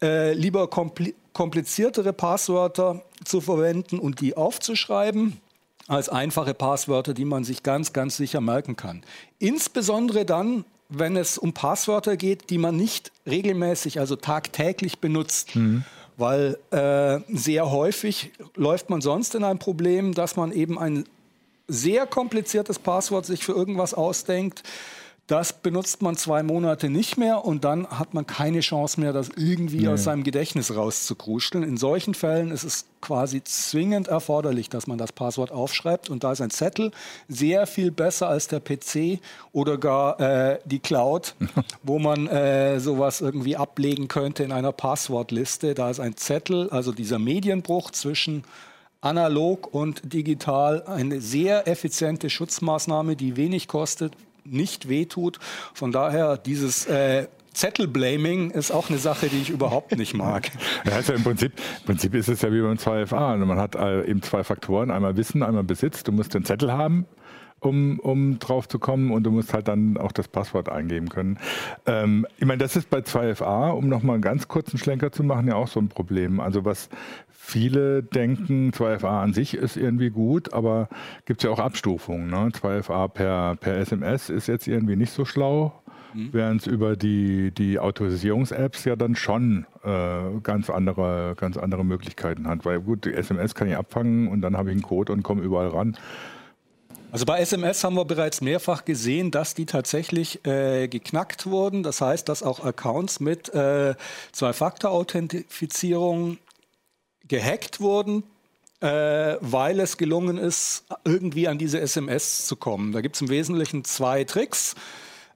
äh, lieber kompli kompliziertere Passwörter zu verwenden und die aufzuschreiben, als einfache Passwörter, die man sich ganz, ganz sicher merken kann. Insbesondere dann, wenn es um Passwörter geht, die man nicht regelmäßig, also tagtäglich benutzt. Mhm weil äh, sehr häufig läuft man sonst in ein Problem, dass man eben ein sehr kompliziertes Passwort sich für irgendwas ausdenkt, das benutzt man zwei Monate nicht mehr und dann hat man keine Chance mehr, das irgendwie nee. aus seinem Gedächtnis rauszukruscheln. In solchen Fällen ist es quasi zwingend erforderlich, dass man das Passwort aufschreibt und da ist ein Zettel sehr viel besser als der PC oder gar äh, die Cloud, wo man äh, sowas irgendwie ablegen könnte in einer Passwortliste. Da ist ein Zettel, also dieser Medienbruch zwischen analog und digital, eine sehr effiziente Schutzmaßnahme, die wenig kostet, nicht wehtut. Von daher dieses äh, Zettelblaming ist auch eine Sache, die ich überhaupt nicht mag. Ja, also im, Prinzip, im Prinzip ist es ja wie beim 2FA. Man hat äh, eben zwei Faktoren, einmal Wissen, einmal Besitz. Du musst den Zettel haben, um, um drauf zu kommen und du musst halt dann auch das Passwort eingeben können. Ähm, ich meine, das ist bei 2FA, um nochmal einen ganz kurzen Schlenker zu machen, ja auch so ein Problem. Also was viele denken, 2FA an sich ist irgendwie gut, aber gibt es ja auch Abstufungen. Ne? 2FA per, per SMS ist jetzt irgendwie nicht so schlau mhm. während es über die, die Autorisierungs-Apps ja dann schon äh, ganz, andere, ganz andere Möglichkeiten hat. Weil gut, die SMS kann ich abfangen und dann habe ich einen Code und komme überall ran. Also bei SMS haben wir bereits mehrfach gesehen, dass die tatsächlich äh, geknackt wurden. Das heißt, dass auch Accounts mit äh, Zwei-Faktor-Authentifizierung gehackt wurden, äh, weil es gelungen ist, irgendwie an diese SMS zu kommen. Da gibt es im Wesentlichen zwei Tricks.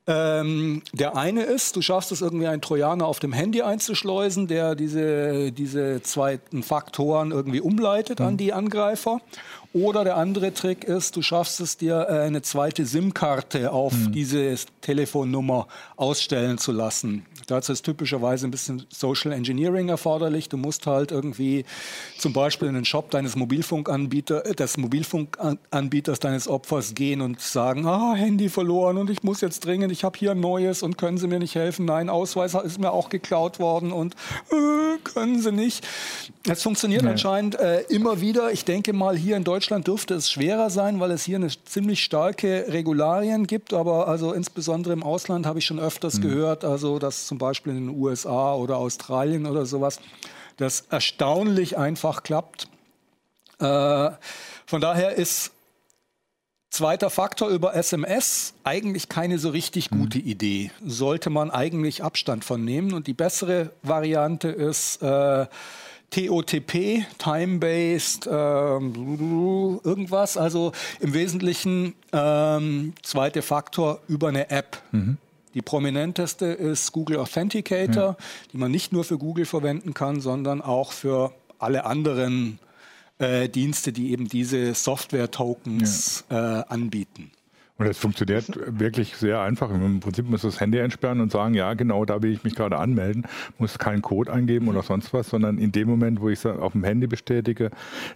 Ähm, der eine ist, du schaffst es irgendwie einen Trojaner auf dem Handy einzuschleusen, der diese, diese zweiten Faktoren irgendwie umleitet mhm. an die Angreifer. Oder der andere Trick ist, du schaffst es dir äh, eine zweite SIM-Karte auf mhm. diese Telefonnummer ausstellen zu lassen. Dazu ist typischerweise ein bisschen Social Engineering erforderlich. Du musst halt irgendwie zum Beispiel in den Shop deines Mobilfunkanbieters, äh, des Mobilfunkanbieters deines Opfers gehen und sagen, ah, Handy verloren und ich muss jetzt dringend, ich habe hier ein neues und können Sie mir nicht helfen? Nein, Ausweis ist mir auch geklaut worden und äh, können Sie nicht. Es funktioniert nee. anscheinend äh, immer wieder. Ich denke mal, hier in Deutschland dürfte es schwerer sein, weil es hier eine ziemlich starke Regularien gibt. Aber also insbesondere im Ausland habe ich schon öfters mhm. gehört, also dass zum Beispiel in den USA oder Australien oder sowas, das erstaunlich einfach klappt. Äh, von daher ist Zweiter Faktor über SMS, eigentlich keine so richtig mhm. gute Idee. Sollte man eigentlich Abstand von nehmen. Und die bessere Variante ist äh, TOTP, Time-Based, ähm, irgendwas. Also im Wesentlichen ähm, zweiter Faktor über eine App. Mhm. Die prominenteste ist Google Authenticator, ja. die man nicht nur für Google verwenden kann, sondern auch für alle anderen äh, Dienste, die eben diese Software-Tokens ja. äh, anbieten. Und es funktioniert wirklich sehr einfach. Im Prinzip muss das Handy entsperren und sagen, ja, genau, da will ich mich gerade anmelden, muss keinen Code eingeben oder sonst was, sondern in dem Moment, wo ich es auf dem Handy bestätige,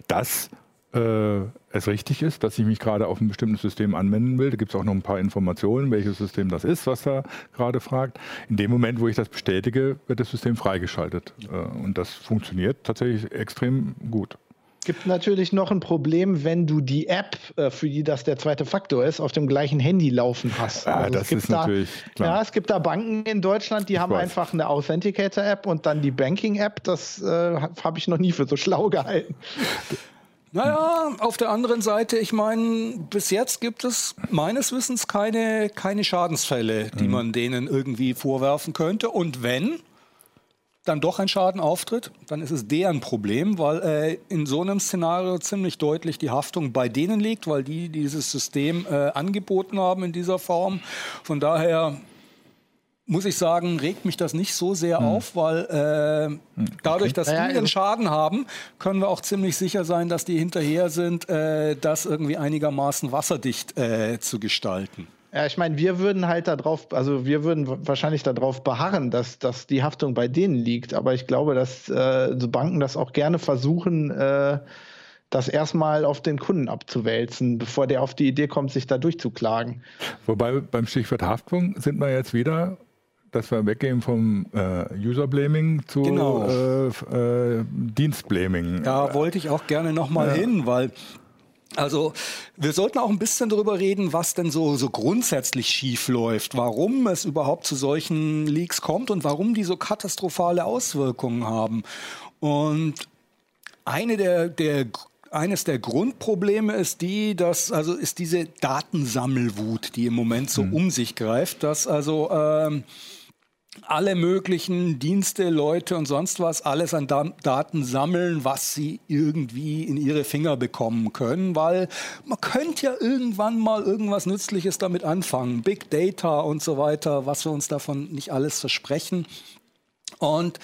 dass äh, es richtig ist, dass ich mich gerade auf ein bestimmtes System anwenden will. Da gibt es auch noch ein paar Informationen, welches System das ist, was da gerade fragt. In dem Moment, wo ich das bestätige, wird das System freigeschaltet. Äh, und das funktioniert tatsächlich extrem gut. Gibt natürlich noch ein Problem, wenn du die App, äh, für die das der zweite Faktor ist, auf dem gleichen Handy laufen hast. Ja, also das ist da, natürlich klar. Ja, es gibt da Banken in Deutschland, die ich haben weiß. einfach eine Authenticator-App und dann die Banking-App. Das äh, habe ich noch nie für so schlau gehalten. Naja, auf der anderen Seite, ich meine, bis jetzt gibt es meines Wissens keine, keine Schadensfälle, die mhm. man denen irgendwie vorwerfen könnte. Und wenn, dann doch ein Schaden auftritt, dann ist es deren Problem, weil äh, in so einem Szenario ziemlich deutlich die Haftung bei denen liegt, weil die dieses System äh, angeboten haben in dieser Form. Von daher muss ich sagen, regt mich das nicht so sehr hm. auf, weil äh, hm, dadurch, dass naja, die einen Schaden haben, können wir auch ziemlich sicher sein, dass die hinterher sind, äh, das irgendwie einigermaßen wasserdicht äh, zu gestalten. Ja, ich meine, wir würden halt darauf, also wir würden wahrscheinlich darauf beharren, dass, dass die Haftung bei denen liegt. Aber ich glaube, dass äh, so Banken das auch gerne versuchen, äh, das erstmal auf den Kunden abzuwälzen, bevor der auf die Idee kommt, sich da durchzuklagen. Wobei beim Stichwort Haftung sind wir jetzt wieder dass wir weggehen vom äh, User-Blaming zu genau. äh, äh, Dienst-Blaming. Da wollte ich auch gerne nochmal ja. hin, weil also wir sollten auch ein bisschen darüber reden, was denn so, so grundsätzlich schief läuft, warum es überhaupt zu solchen Leaks kommt und warum die so katastrophale Auswirkungen haben. Und eine der, der eines der Grundprobleme ist die, dass also ist diese Datensammelwut, die im Moment so mhm. um sich greift, dass also ähm, alle möglichen Dienste, Leute und sonst was alles an Daten sammeln, was sie irgendwie in ihre Finger bekommen können, weil man könnte ja irgendwann mal irgendwas Nützliches damit anfangen. Big Data und so weiter, was wir uns davon nicht alles versprechen. Und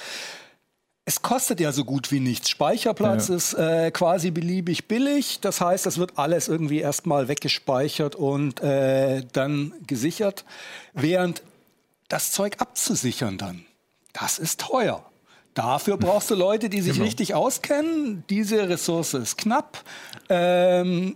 es kostet ja so gut wie nichts. Speicherplatz ja. ist äh, quasi beliebig billig. Das heißt, das wird alles irgendwie erstmal weggespeichert und äh, dann gesichert. Während das Zeug abzusichern dann, das ist teuer. Dafür brauchst du Leute, die sich genau. richtig auskennen. Diese Ressource ist knapp. Ähm,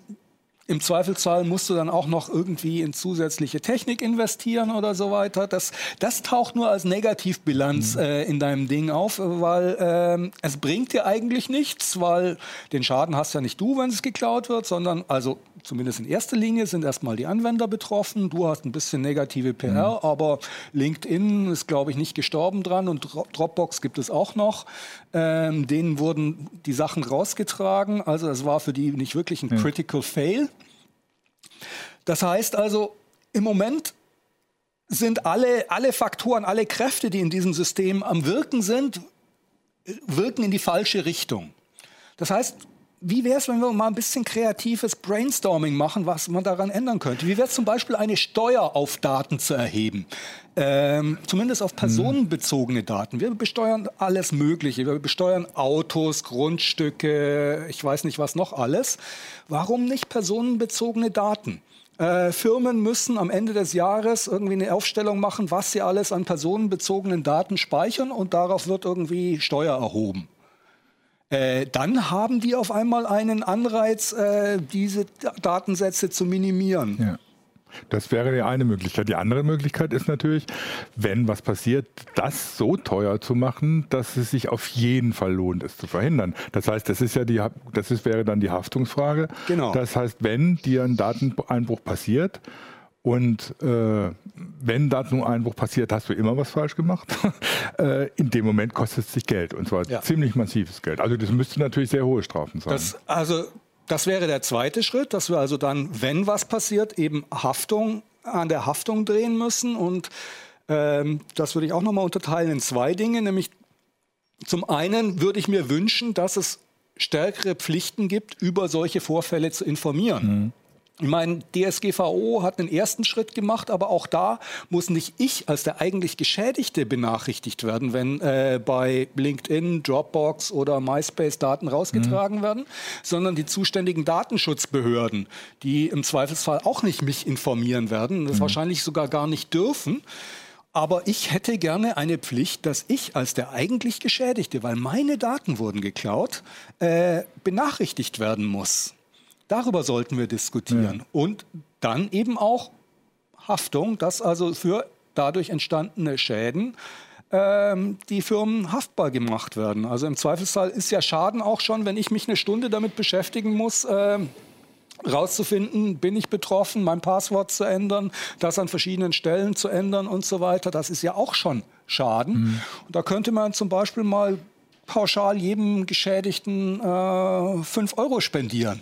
Im Zweifelsfall musst du dann auch noch irgendwie in zusätzliche Technik investieren oder so weiter. Das, das taucht nur als Negativbilanz mhm. äh, in deinem Ding auf, weil äh, es bringt dir eigentlich nichts, weil den Schaden hast ja nicht du, wenn es geklaut wird, sondern also zumindest in erster Linie sind erstmal die Anwender betroffen. Du hast ein bisschen negative PR, mhm. aber LinkedIn ist, glaube ich, nicht gestorben dran und Dropbox gibt es auch noch. Ähm, denen wurden die Sachen rausgetragen. Also es war für die nicht wirklich ein mhm. Critical Fail. Das heißt also, im Moment sind alle, alle Faktoren, alle Kräfte, die in diesem System am Wirken sind, wirken in die falsche Richtung. Das heißt, wie wäre es, wenn wir mal ein bisschen kreatives Brainstorming machen, was man daran ändern könnte? Wie wäre es zum Beispiel, eine Steuer auf Daten zu erheben? Ähm, zumindest auf personenbezogene Daten. Wir besteuern alles Mögliche. Wir besteuern Autos, Grundstücke, ich weiß nicht was noch alles. Warum nicht personenbezogene Daten? Äh, Firmen müssen am Ende des Jahres irgendwie eine Aufstellung machen, was sie alles an personenbezogenen Daten speichern und darauf wird irgendwie Steuer erhoben. Äh, dann haben die auf einmal einen Anreiz, äh, diese Datensätze zu minimieren. Ja. Das wäre die eine Möglichkeit. Die andere Möglichkeit ist natürlich, wenn was passiert, das so teuer zu machen, dass es sich auf jeden Fall lohnt, es zu verhindern. Das heißt, das ist ja die, das ist, wäre dann die Haftungsfrage. Genau. Das heißt, wenn dir ein Dateneinbruch passiert und äh, wenn Dateneinbruch passiert, hast du immer was falsch gemacht. äh, in dem Moment kostet es dich Geld und zwar ja. ziemlich massives Geld. Also das müsste natürlich sehr hohe Strafen sein. Das, also das wäre der zweite Schritt, dass wir also dann, wenn was passiert, eben Haftung an der Haftung drehen müssen und ähm, das würde ich auch nochmal unterteilen in zwei Dinge, nämlich zum einen würde ich mir wünschen, dass es stärkere Pflichten gibt, über solche Vorfälle zu informieren. Mhm. Ich meine, DSGVO hat einen ersten Schritt gemacht, aber auch da muss nicht ich als der eigentlich Geschädigte benachrichtigt werden, wenn äh, bei LinkedIn, Dropbox oder MySpace Daten rausgetragen mhm. werden, sondern die zuständigen Datenschutzbehörden, die im Zweifelsfall auch nicht mich informieren werden, das mhm. wahrscheinlich sogar gar nicht dürfen. Aber ich hätte gerne eine Pflicht, dass ich als der eigentlich Geschädigte, weil meine Daten wurden geklaut, äh, benachrichtigt werden muss. Darüber sollten wir diskutieren. Ja. Und dann eben auch Haftung, dass also für dadurch entstandene Schäden ähm, die Firmen haftbar gemacht werden. Also im Zweifelsfall ist ja Schaden auch schon, wenn ich mich eine Stunde damit beschäftigen muss, äh, rauszufinden, bin ich betroffen, mein Passwort zu ändern, das an verschiedenen Stellen zu ändern und so weiter. Das ist ja auch schon Schaden. Mhm. Und da könnte man zum Beispiel mal pauschal jedem Geschädigten äh, 5 Euro spendieren.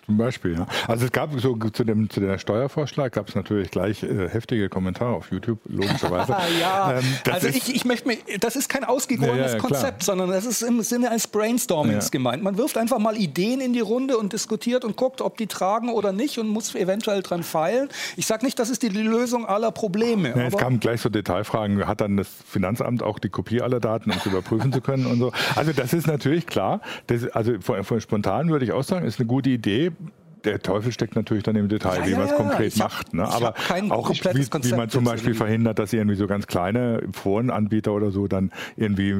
Zum Beispiel, ja. Also es gab so zu dem zu der Steuervorschlag gab es natürlich gleich äh, heftige Kommentare auf YouTube, logischerweise. ja, ähm, also ich, ich möchte mir, das ist kein ausgegorenes ja, ja, Konzept, sondern das ist im Sinne eines Brainstormings gemeint. Man wirft einfach mal Ideen in die Runde und diskutiert und guckt, ob die tragen oder nicht und muss eventuell dran feilen. Ich sage nicht, das ist die Lösung aller Probleme. es kamen gleich so Detailfragen. Hat dann das Finanzamt auch die Kopie aller Daten, um es überprüfen zu können und so. Also das ist natürlich klar. Das, also von, von spontan würde ich auch sagen, ist eine gute Idee der Teufel steckt natürlich dann im Detail, ja, wie man es ja, konkret macht. Ne? Aber auch wie, wie, man zum Beispiel verhindert, dass irgendwie so ganz kleine Forenanbieter oder so dann irgendwie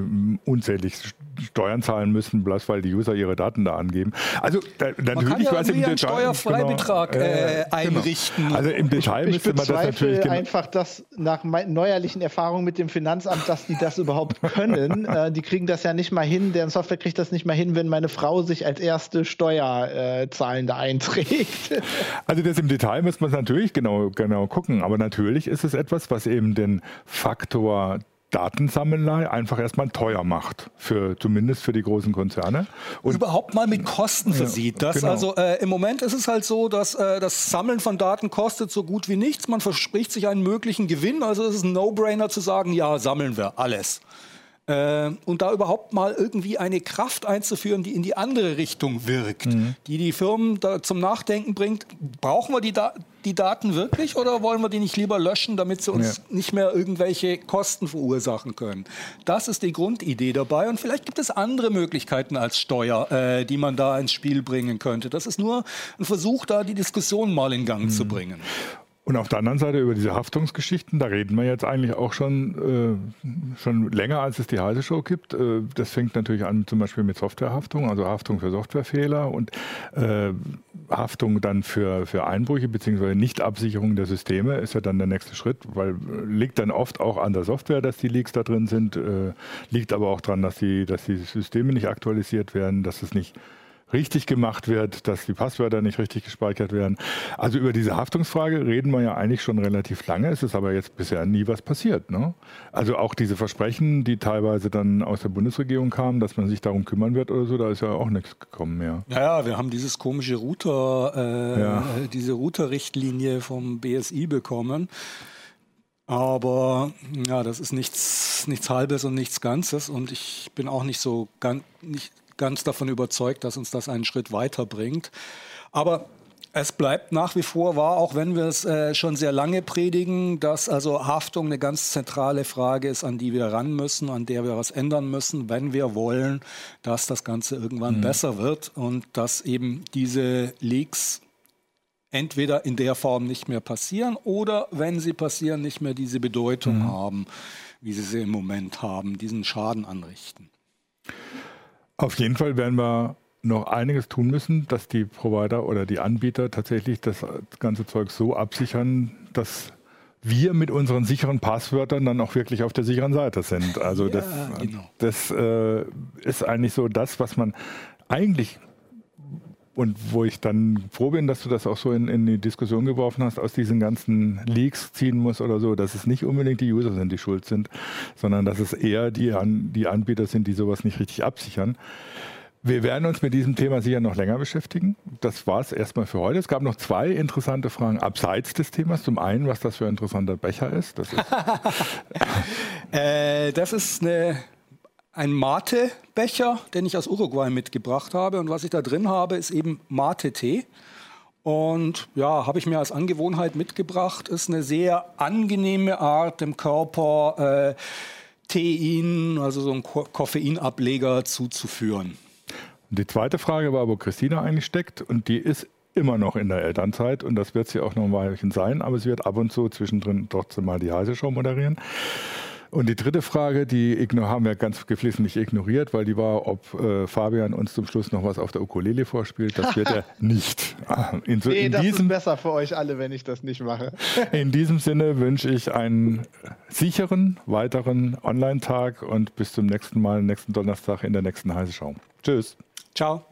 unzählig Steuern zahlen müssen, bloß weil die User ihre Daten da angeben. Also da, natürlich ja was im Detail. Steuerfreibetrag genau, äh, einrichten. Genau. Also im Detail ich, müsste man das natürlich genau einfach, dass nach neuerlichen Erfahrungen mit dem Finanzamt, dass die das überhaupt können. äh, die kriegen das ja nicht mal hin. Deren Software kriegt das nicht mal hin, wenn meine Frau sich als erste Steuerzahlende einträgt trägt. Also das im Detail muss man natürlich genau, genau gucken. Aber natürlich ist es etwas, was eben den Faktor Datensammelei einfach erstmal teuer macht, für, zumindest für die großen Konzerne. Und Überhaupt mal mit Kosten versieht. Das, genau. Also äh, im Moment ist es halt so, dass äh, das Sammeln von Daten kostet so gut wie nichts. Man verspricht sich einen möglichen Gewinn. Also es ist ein No-Brainer zu sagen, ja, sammeln wir alles. Äh, und da überhaupt mal irgendwie eine Kraft einzuführen, die in die andere Richtung wirkt, mhm. die die Firmen zum Nachdenken bringt. Brauchen wir die, da die Daten wirklich oder wollen wir die nicht lieber löschen, damit sie uns ja. nicht mehr irgendwelche Kosten verursachen können? Das ist die Grundidee dabei. Und vielleicht gibt es andere Möglichkeiten als Steuer, äh, die man da ins Spiel bringen könnte. Das ist nur ein Versuch, da die Diskussion mal in Gang mhm. zu bringen. Und auf der anderen Seite über diese Haftungsgeschichten, da reden wir jetzt eigentlich auch schon, äh, schon länger, als es die Heise Show gibt. Äh, das fängt natürlich an zum Beispiel mit Softwarehaftung, also Haftung für Softwarefehler und äh, Haftung dann für, für Einbrüche bzw. Nichtabsicherung der Systeme ist ja dann der nächste Schritt, weil liegt dann oft auch an der Software, dass die Leaks da drin sind, äh, liegt aber auch daran, dass die, dass die Systeme nicht aktualisiert werden, dass es nicht richtig gemacht wird, dass die Passwörter nicht richtig gespeichert werden. Also über diese Haftungsfrage reden wir ja eigentlich schon relativ lange. Es ist aber jetzt bisher nie was passiert. Ne? Also auch diese Versprechen, die teilweise dann aus der Bundesregierung kamen, dass man sich darum kümmern wird oder so, da ist ja auch nichts gekommen mehr. Naja, wir haben dieses komische Router, äh, ja. diese Router-Richtlinie vom BSI bekommen. Aber ja, das ist nichts, nichts Halbes und nichts Ganzes. Und ich bin auch nicht so ganz, nicht ganz davon überzeugt, dass uns das einen Schritt weiterbringt. Aber es bleibt nach wie vor wahr, auch wenn wir es äh, schon sehr lange predigen, dass also Haftung eine ganz zentrale Frage ist, an die wir ran müssen, an der wir was ändern müssen, wenn wir wollen, dass das Ganze irgendwann mhm. besser wird und dass eben diese Leaks entweder in der Form nicht mehr passieren oder wenn sie passieren, nicht mehr diese Bedeutung mhm. haben, wie sie sie im Moment haben, diesen Schaden anrichten. Auf jeden Fall werden wir noch einiges tun müssen, dass die Provider oder die Anbieter tatsächlich das ganze Zeug so absichern, dass wir mit unseren sicheren Passwörtern dann auch wirklich auf der sicheren Seite sind. Also ja, das, genau. das äh, ist eigentlich so das, was man eigentlich und wo ich dann froh bin, dass du das auch so in, in, die Diskussion geworfen hast, aus diesen ganzen Leaks ziehen muss oder so, dass es nicht unbedingt die User sind, die schuld sind, sondern dass es eher die, An die Anbieter sind, die sowas nicht richtig absichern. Wir werden uns mit diesem Thema sicher noch länger beschäftigen. Das war es erstmal für heute. Es gab noch zwei interessante Fragen abseits des Themas. Zum einen, was das für ein interessanter Becher ist. Das ist, äh, das ist eine ein Mate-Becher, den ich aus Uruguay mitgebracht habe. Und was ich da drin habe, ist eben Mate-Tee. Und ja, habe ich mir als Angewohnheit mitgebracht. Ist eine sehr angenehme Art, dem Körper äh, Tein, also so einen Ko Koffeinableger zuzuführen. Die zweite Frage war, wo Christina eigentlich steckt. Und die ist immer noch in der Elternzeit. Und das wird sie auch noch ein Weilchen sein. Aber sie wird ab und zu zwischendrin trotzdem mal die heiße Show moderieren. Und die dritte Frage, die haben wir ganz geflissentlich ignoriert, weil die war, ob äh, Fabian uns zum Schluss noch was auf der Ukulele vorspielt. Das wird er nicht. In, so, nee, in das diesem, ist besser für euch alle, wenn ich das nicht mache. in diesem Sinne wünsche ich einen sicheren weiteren Online-Tag und bis zum nächsten Mal, nächsten Donnerstag in der nächsten Heiße Show. Tschüss. Ciao.